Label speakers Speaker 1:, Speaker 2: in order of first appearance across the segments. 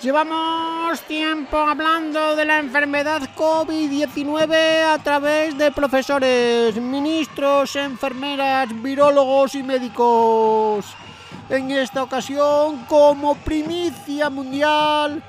Speaker 1: Llevamos tiempo hablando de la enfermedad COVID-19 a través de profesores, ministros, enfermeras, virólogos y médicos. En esta ocasión, como primicia mundial,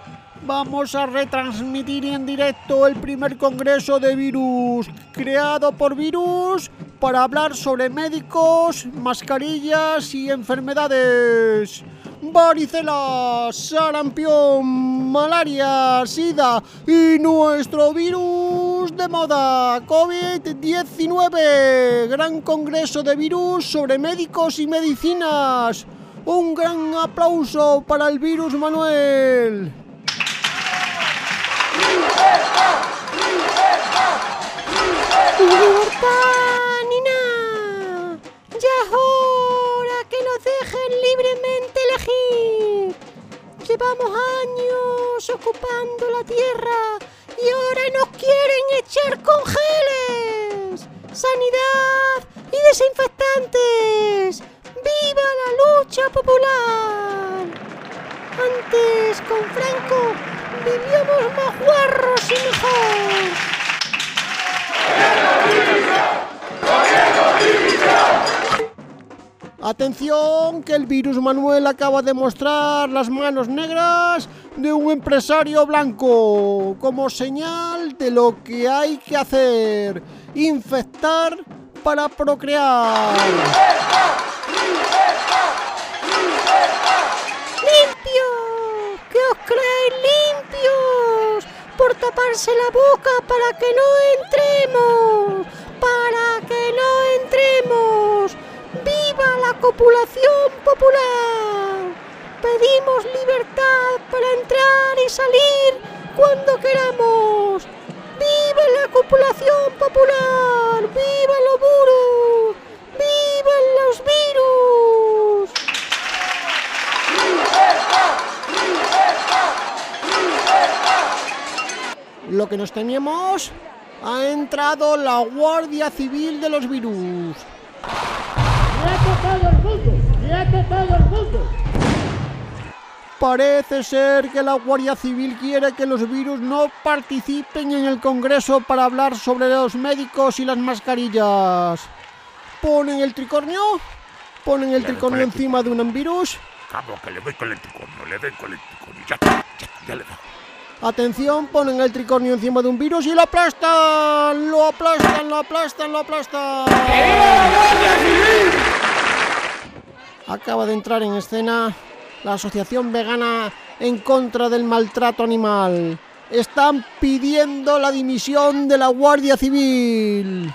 Speaker 1: vamos a retransmitir en directo el primer congreso de virus creado por virus para hablar sobre médicos, mascarillas y enfermedades varicela, sarampión, malaria, sida y nuestro virus de moda, COVID-19, gran congreso de virus sobre médicos y medicinas. Un gran aplauso para el virus Manuel.
Speaker 2: Llevamos años ocupando la tierra y ahora nos quieren echar con geles, sanidad y desinfectantes. ¡Viva la lucha popular! Antes, con Franco, vivíamos más guarros y mejor.
Speaker 1: Atención, que el virus Manuel acaba de mostrar las manos negras de un empresario blanco como señal de lo que hay que hacer. Infectar para procrear.
Speaker 2: ¡Limpio! ¿Qué os creéis limpios? Por taparse la boca para que no entremos. ¡Viva la copulación popular! Pedimos libertad para entrar y salir cuando queramos. ¡Viva la copulación popular! ¡Viva lo duro! ¡Vivan los virus!
Speaker 1: Lo que nos temíamos, ha entrado la Guardia Civil de los virus
Speaker 3: todo el mundo! todo el mundo!
Speaker 1: Parece ser que la Guardia Civil quiere que los virus no participen en el Congreso para hablar sobre los médicos y las mascarillas. Ponen el tricornio, ponen el tricornio encima de un virus.
Speaker 4: Cabo, que le doy con el tricornio, le doy con el tricornio, ya, ya, ya le da.
Speaker 1: Atención, ponen el tricornio encima de un virus y lo aplastan, lo aplastan, lo aplastan, lo aplastan. Acaba de entrar en escena la Asociación Vegana en contra del maltrato animal. Están pidiendo la dimisión de la Guardia Civil.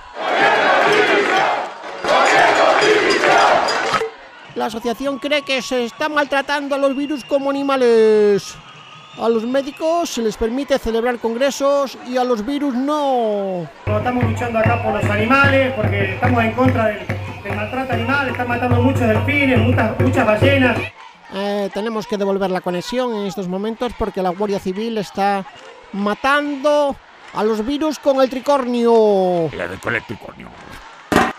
Speaker 1: La asociación cree que se está maltratando a los virus como animales. A los médicos se les permite celebrar congresos y a los virus no.
Speaker 5: Estamos luchando acá por los animales porque estamos en contra del, maltrato animal, están matando muchos delfines, muchas, muchas ballenas.
Speaker 1: Eh, tenemos que devolver la conexión en estos momentos porque la Guardia Civil está matando a los virus con el tricornio.
Speaker 4: Le doy con el tricornio.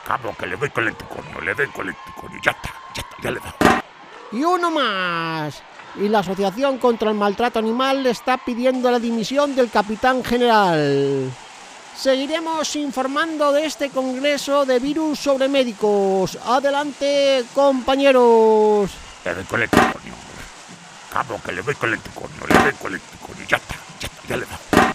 Speaker 4: Cabo, que le doy con el tricornio, le doy con el tricornio. Ya está, ya está, ya le doy.
Speaker 1: Y uno más y la Asociación contra el Maltrato Animal está pidiendo la dimisión del capitán general. Seguiremos informando de este congreso de virus sobre médicos. Adelante, compañeros.
Speaker 4: Le doy con el tricornio. Cabo, que le doy con el tricornio, le doy con el tricornio. Ya está, ya está, ya le da.